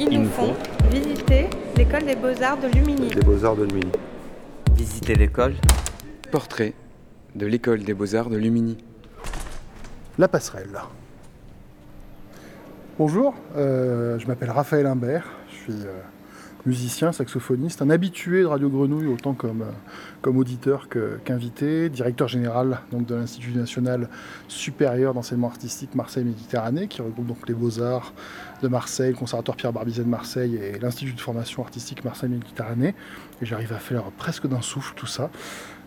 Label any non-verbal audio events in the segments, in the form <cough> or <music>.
Ils nous font visiter l'école des beaux-arts de Lumini. Des beaux-arts de Lumini. Visiter l'école. Portrait de l'école des beaux-arts de Lumini. La passerelle. Bonjour, euh, je m'appelle Raphaël Imbert, je suis euh, musicien, saxophoniste, un habitué de Radio Grenouille autant comme, euh, auditeur qu'invité, directeur général donc, de l'Institut national supérieur d'enseignement artistique Marseille-Méditerranée, qui regroupe donc les beaux-arts de Marseille, le Conservatoire Pierre Barbizet de Marseille et l'Institut de formation artistique Marseille-Méditerranée. Et j'arrive à faire presque d'un souffle tout ça.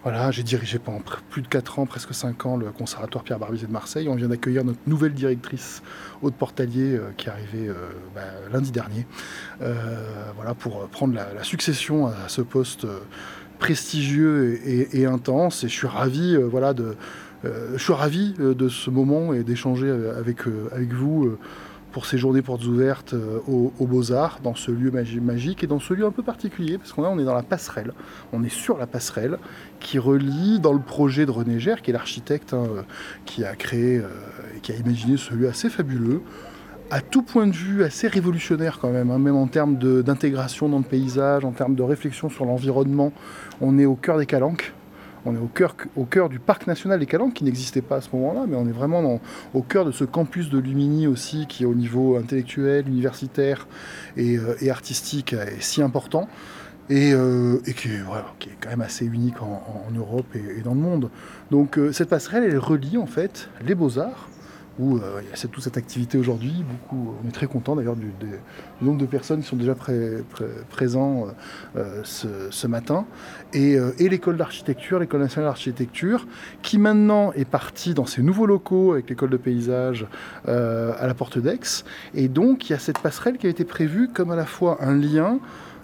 Voilà, j'ai dirigé pendant plus de 4 ans, presque 5 ans, le Conservatoire Pierre Barbizet de Marseille. On vient d'accueillir notre nouvelle directrice, Aude Portalier, euh, qui est arrivée euh, bah, lundi dernier, euh, voilà, pour prendre la, succession à ce poste prestigieux et, intense. Et je suis ravi, voilà, de, je suis ravi de ce moment et d'échanger avec, avec vous pour ces journées portes ouvertes euh, aux, Beaux-Arts, dans ce lieu magique et dans ce lieu un peu particulier, parce qu'on on est dans la passerelle, on est sur la passerelle qui relie dans le projet de René Gère, qui est l'architecte hein, qui a créé euh, et qui a imaginé ce lieu assez fabuleux, à tout point de vue assez révolutionnaire quand même, hein, même en termes d'intégration dans le paysage, en termes de réflexion sur l'environnement. On est au cœur des Calanques, on est au cœur, du parc national des Calanques, qui n'existait pas à ce moment-là, mais on est vraiment au cœur de ce campus de Lumini aussi, qui au niveau intellectuel, universitaire et, euh, artistique est si important. Et, euh, qui, est, quand même assez unique en, Europe et, dans le monde. Donc euh, cette passerelle, elle relie en fait les beaux-arts, où euh, il y a toute cette activité aujourd'hui. Beaucoup, on est très content d'ailleurs du, nombre de personnes qui sont déjà présents euh, euh, ce, matin. Et, l'école d'architecture, l'école nationale d'architecture, qui maintenant est partie dans ses nouveaux locaux avec l'école de paysage à la porte d'Aix. Et donc il y a cette passerelle qui a été prévue comme à la fois un lien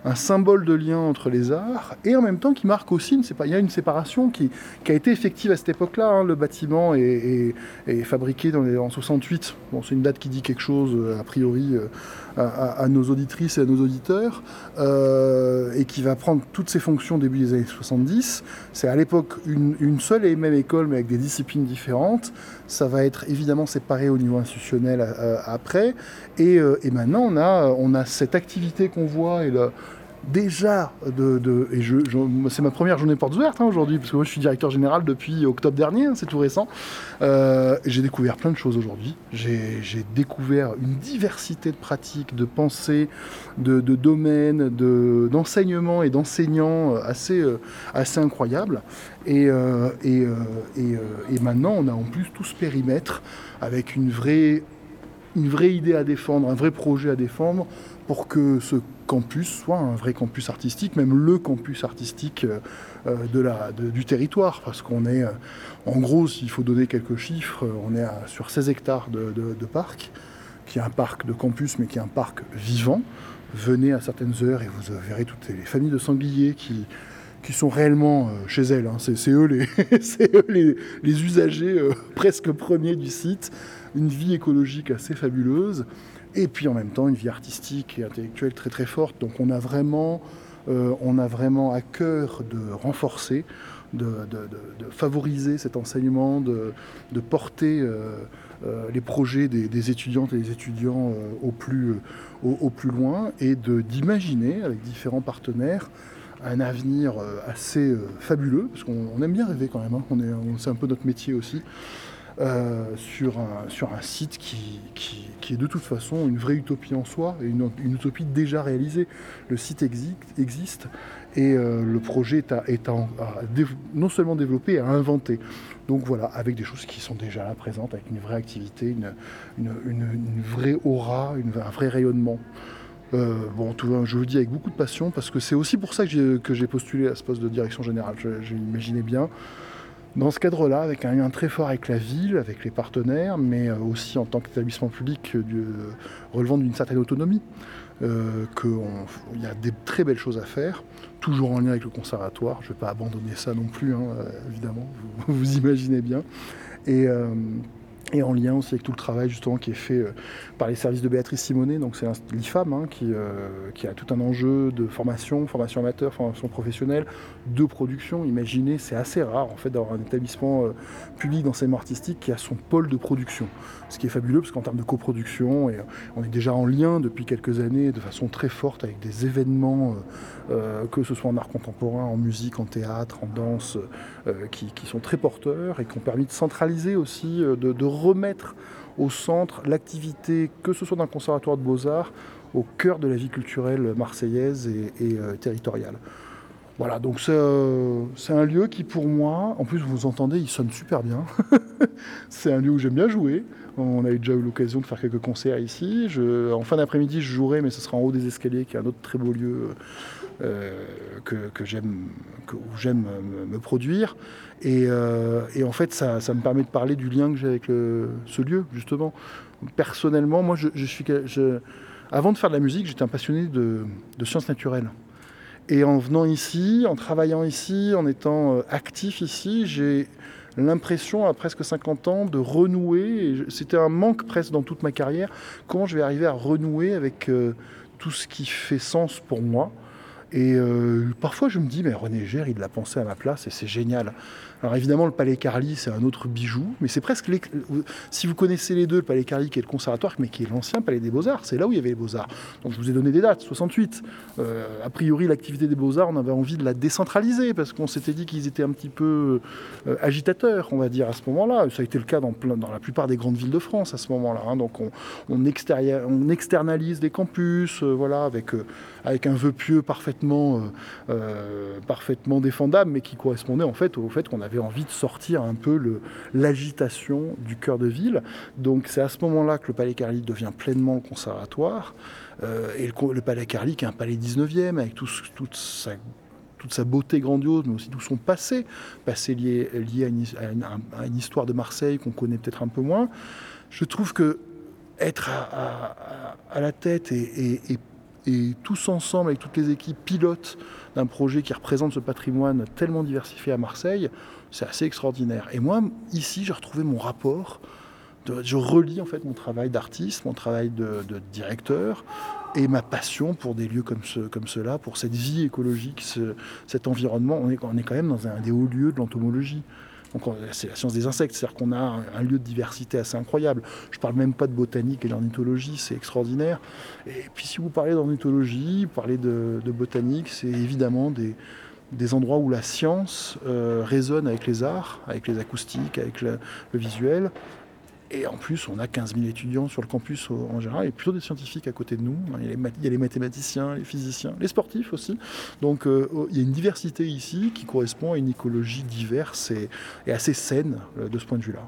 un symbole de lien entre les arts et en même temps qui marque aussi, une il y a une séparation qui, a été effective à cette époque-là. Hein. Le bâtiment est, fabriqué dans les, en 68. Bon, c'est une date qui dit quelque chose, euh, a priori, euh, à, nos auditrices et à nos auditeurs, euh, et qui va prendre toutes ses fonctions début des années 70. C'est à l'époque une, seule et même école, mais avec des disciplines différentes. Ça va être évidemment séparé au niveau institutionnel après. Et, maintenant, on a, cette activité qu'on voit et déjà de, et je, c'est ma première journée portes ouvertes hein, aujourd'hui parce que moi je suis directeur général depuis octobre dernier, hein, c'est tout récent. Euh, j'ai découvert plein de choses aujourd'hui. J'ai, découvert une diversité de pratiques, de pensées, de, domaines, de, d'enseignements et d'enseignants assez, euh, assez incroyables. Et, euh, et, et, maintenant on a en plus tout ce périmètre avec une vraie, une vraie idée à défendre, un vrai projet à défendre pour que ce campus soit un vrai campus artistique, même le campus artistique euh, euh, de la, du territoire, parce qu'on est, euh, en gros, s'il faut donner quelques chiffres, on est sur 16 hectares de, parc, qui est un parc de campus, mais qui est un parc vivant. Venez à certaines heures et vous verrez toutes les familles de sangliers qui, qui sont réellement chez elles. Hein. C'est <laughs> eux, les, les, les, usagers presque premiers du site. Une vie écologique assez fabuleuse et puis en même temps une vie artistique et intellectuelle très très forte. Donc on a vraiment, euh, on a vraiment à cœur de renforcer, de, favoriser cet enseignement, de, porter euh, euh, les projets des, étudiantes et des étudiants au, plus, au, plus loin et d'imaginer avec différents partenaires un avenir assez fabuleux, parce qu'on aime bien rêver quand même, hein. c'est un peu notre métier aussi. Sur, un, sur un site qui, qui, est de toute façon une vraie utopie en soi, et une, utopie déjà réalisée. Le site existe, et euh, le projet est, non seulement développé, à inventer. Donc voilà, avec des choses qui sont déjà là présentes, avec une vraie activité, une, vraie aura, un vrai rayonnement. Euh, bon, tout, je le dis avec beaucoup de passion parce que c'est aussi pour ça que j'ai postulé à ce poste de direction générale. Je, bien dans ce cadre-là, avec un lien très fort avec la ville, avec les partenaires, mais euh, aussi en tant qu'établissement public euh, euh, relevant d'une certaine autonomie, qu'il y a des très belles choses à faire, toujours en lien avec le conservatoire. Je ne vais pas abandonner ça non plus, hein, évidemment, vous, <laughs> vous, imaginez bien. Et en lien aussi avec tout le travail justement qui est fait euh, par les services de Béatrice Simonet, donc c'est l'IFAM hein, qui, euh, qui, a tout un enjeu de formation, formation amateur, formation professionnelle, de production. Imaginez, c'est assez rare en fait d'avoir un établissement euh, public d'enseignement artistique qui a son pôle de production, ce qui est fabuleux parce qu'en termes de coproduction, et on est déjà en lien depuis quelques années de façon très forte avec des événements, que ce soit en art contemporain, en musique, en théâtre, en danse, qui, qui, sont très porteurs et qui ont permis de centraliser aussi, de, de remettre au centre l'activité, que ce soit d'un conservatoire de beaux-arts, au cœur de la vie culturelle marseillaise et, euh, territoriale. Voilà, donc c'est un lieu qui pour moi, en plus vous entendez, il sonne super bien. <laughs> c'est un lieu où j'aime bien jouer. On a déjà eu l'occasion de faire quelques concerts ici. En fin d'après-midi, je jouerai, mais ce sera en haut des escaliers, qui est un autre très beau lieu euh, que, j'aime, où j'aime me, produire. Euh, et, en fait, ça, me permet de parler du lien que j'ai avec ce lieu, justement. Personnellement, moi, je, suis, avant de faire de la musique, j'étais un passionné de, sciences naturelles. Et en venant ici, en travaillant ici, en étant euh, actif ici, j'ai l'impression, à presque 50 ans, de renouer. C'était un manque presque dans toute ma carrière. Comment je vais arriver à renouer avec tout ce qui fait sens pour moi? Et euh, parfois, je me dis, mais René Gère, il l'a pensé à ma place et c'est génial. Alors évidemment, le Palais Carly, c'est un autre bijou, mais c'est presque. Si vous connaissez les deux, le Palais Carly qui est le conservatoire, mais qui est l'ancien Palais des Beaux-Arts, c'est là où il y avait les Beaux-Arts. Donc je vous ai donné des dates, 68. Euh, a priori, l'activité des Beaux-Arts, on avait envie de la décentraliser parce qu'on s'était dit qu'ils étaient un petit peu euh, agitateurs, on va dire, à ce moment-là. Ça a été le cas dans, la plupart des grandes villes de France à ce moment-là. Hein. Donc on, on, externalise les campus, euh, voilà, avec, avec un vœu pieux parfaitement, parfaitement défendable, mais qui correspondait en fait au fait qu'on avait envie de sortir un peu l'agitation du cœur de ville. Donc c'est à ce moment-là que le Palais Carly devient pleinement le conservatoire. Euh, et le, Palais Carly, qui est un palais 19e, avec toute, sa, beauté grandiose, mais aussi tout son passé, passé lié, à, une, histoire de Marseille qu'on connaît peut-être un peu moins. Je trouve que être à, la tête et tous ensemble, avec toutes les équipes, pilotes d'un projet qui représente ce patrimoine tellement diversifié à Marseille, c'est assez extraordinaire. Et moi, ici, j'ai retrouvé mon rapport. je relis en fait mon travail d'artiste, mon travail de, directeur et ma passion pour des lieux comme, ce, comme cela, pour cette vie écologique, cet environnement. On est, on est quand même dans un des hauts lieux de l'entomologie. C'est la science des insectes, c'est-à-dire qu'on a un, lieu de diversité assez incroyable. Je ne parle même pas de botanique et d'ornithologie, c'est extraordinaire. Et puis si vous parlez d'ornithologie, vous parlez de botanique, c'est évidemment des, endroits où la science euh, résonne avec les arts, avec les acoustiques, avec le, visuel. Et en plus, on a 15 000 étudiants sur le campus en général, et plutôt des scientifiques à côté de nous. Il y, a les, mathématiciens, les physiciens, les sportifs aussi. Donc euh, il y a une diversité ici qui correspond à une écologie diverse et, assez saine euh, de ce point de vue-là.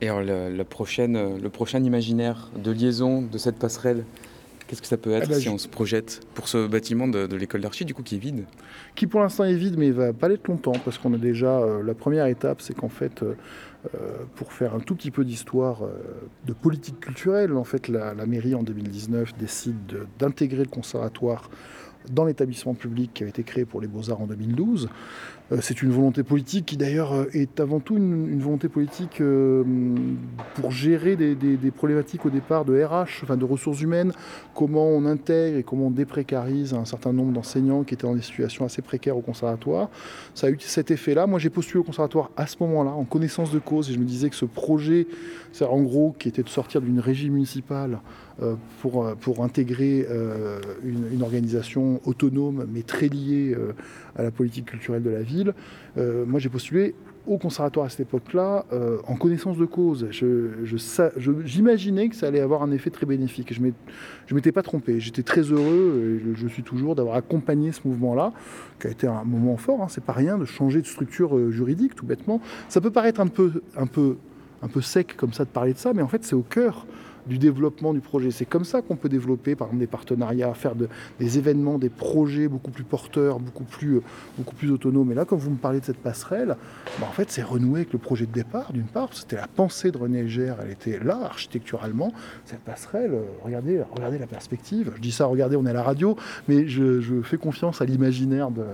Et alors le prochain imaginaire de liaison de cette passerelle Qu'est-ce que ça peut être ah bah, si on se projette pour ce bâtiment de, l'école d'archi, du coup, qui est vide Qui pour l'instant est vide, mais il va pas l'être longtemps, parce qu'on a déjà. Euh, la première étape, c'est qu'en fait, euh, euh, pour faire un tout petit peu d'histoire de politique culturelle, en fait, la, la mairie en 2019 décide d'intégrer le conservatoire dans l'établissement public qui a été créé pour les beaux-arts en 2012. Euh, c'est une volonté politique qui d'ailleurs euh, est avant tout une, volonté politique euh, pour gérer des, problématiques au départ de RH, enfin de ressources humaines, comment on intègre et comment on déprécarise un certain nombre d'enseignants qui étaient dans des situations assez précaires au conservatoire. Ça a eu cet effet-là. Moi j'ai postulé au conservatoire à ce moment-là, en connaissance de cause, et je me disais que ce projet, c'est en gros qui était de sortir d'une régie municipale pour, pour intégrer une, organisation autonome mais très liée à la politique culturelle de la ville. Euh, moi, j'ai postulé au conservatoire à cette époque-là, euh, en connaissance de cause. J'imaginais je, que ça allait avoir un effet très bénéfique. Je ne m'étais pas trompé. J'étais très heureux, et je suis toujours, d'avoir accompagné ce mouvement-là, qui a été un moment fort. Hein. C'est pas rien de changer de structure euh, juridique, tout bêtement. Ça peut paraître un peu, un, peu, un peu sec comme ça de parler de ça, mais en fait, c'est au cœur du développement du projet. C'est comme ça qu'on peut développer, par exemple, des partenariats, faire des événements, des projets beaucoup plus porteurs, beaucoup plus, beaucoup plus autonomes. Et là, quand vous me parlez de cette passerelle, bah, en fait, c'est renouer avec le projet de départ, d'une part, c'était la pensée de René Elger, elle était là, architecturalement. Cette passerelle, euh, regardez, regardez la perspective. Je dis ça, regardez, on est à la radio, mais je, fais confiance à l'imaginaire de,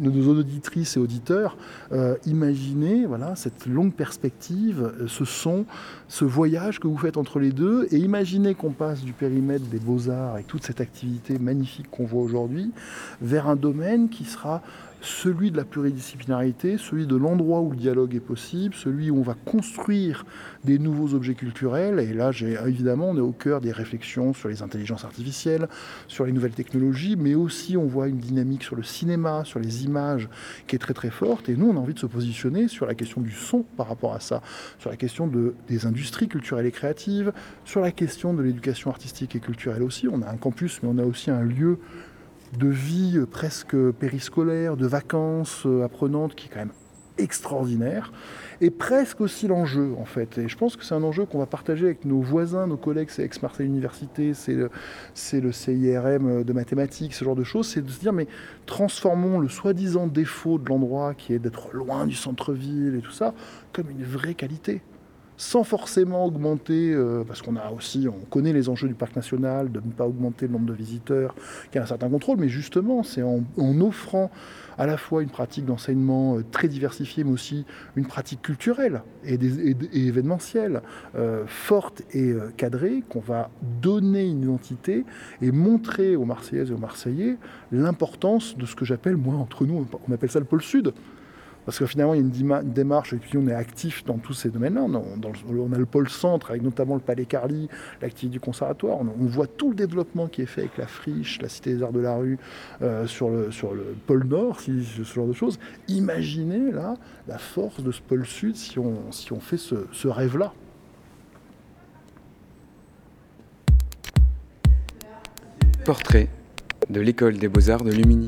nos auditrices et auditeurs. Euh, imaginez voilà, cette longue perspective, euh, ce son, ce voyage que vous faites entre les deux, et imaginez qu'on passe du périmètre des beaux-arts et toute cette activité magnifique qu'on voit aujourd'hui vers un domaine qui sera celui de la pluridisciplinarité, celui de l'endroit où le dialogue est possible, celui où on va construire des nouveaux objets culturels. Et là, évidemment, on est au cœur des réflexions sur les intelligences artificielles, sur les nouvelles technologies, mais aussi on voit une dynamique sur le cinéma, sur les images qui est très très forte. Et nous, on a envie de se positionner sur la question du son par rapport à ça, sur la question de, des industries culturelles et créatives, sur la question de l'éducation artistique et culturelle aussi. On a un campus, mais on a aussi un lieu de vie presque périscolaire, de vacances euh, apprenantes qui est quand même extraordinaire, et presque aussi l'enjeu en fait. Et je pense que c'est un enjeu qu'on va partager avec nos voisins, nos collègues, c'est Aix-Marseille Université, c'est le, le CIRM de mathématiques, ce genre de choses, c'est de se dire mais transformons le soi-disant défaut de l'endroit qui est d'être loin du centre-ville et tout ça comme une vraie qualité sans forcément augmenter, euh, parce qu'on a aussi, on connaît les enjeux du parc national, de ne pas augmenter le nombre de visiteurs, qui a un certain contrôle, mais justement, c'est en, offrant à la fois une pratique d'enseignement euh, très diversifiée, mais aussi une pratique culturelle et, événementielle euh, forte et cadrée, qu'on va donner une identité et montrer aux Marseillaises et aux Marseillais l'importance de ce que j'appelle, moi, entre nous, on appelle ça le pôle sud. Parce que finalement, il y a une, démarche, et puis on est actif dans tous ces domaines-là. On, a le pôle centre, avec notamment le Palais Carly, l'activité du conservatoire. On, voit tout le développement qui est fait avec la friche, la Cité des Arts de la Rue, euh, sur, le, pôle Nord, ce genre de choses. Imaginez là la force de ce pôle Sud si on, si on fait ce, ce rêve-là. Portrait de l'école des beaux-arts de Lumini.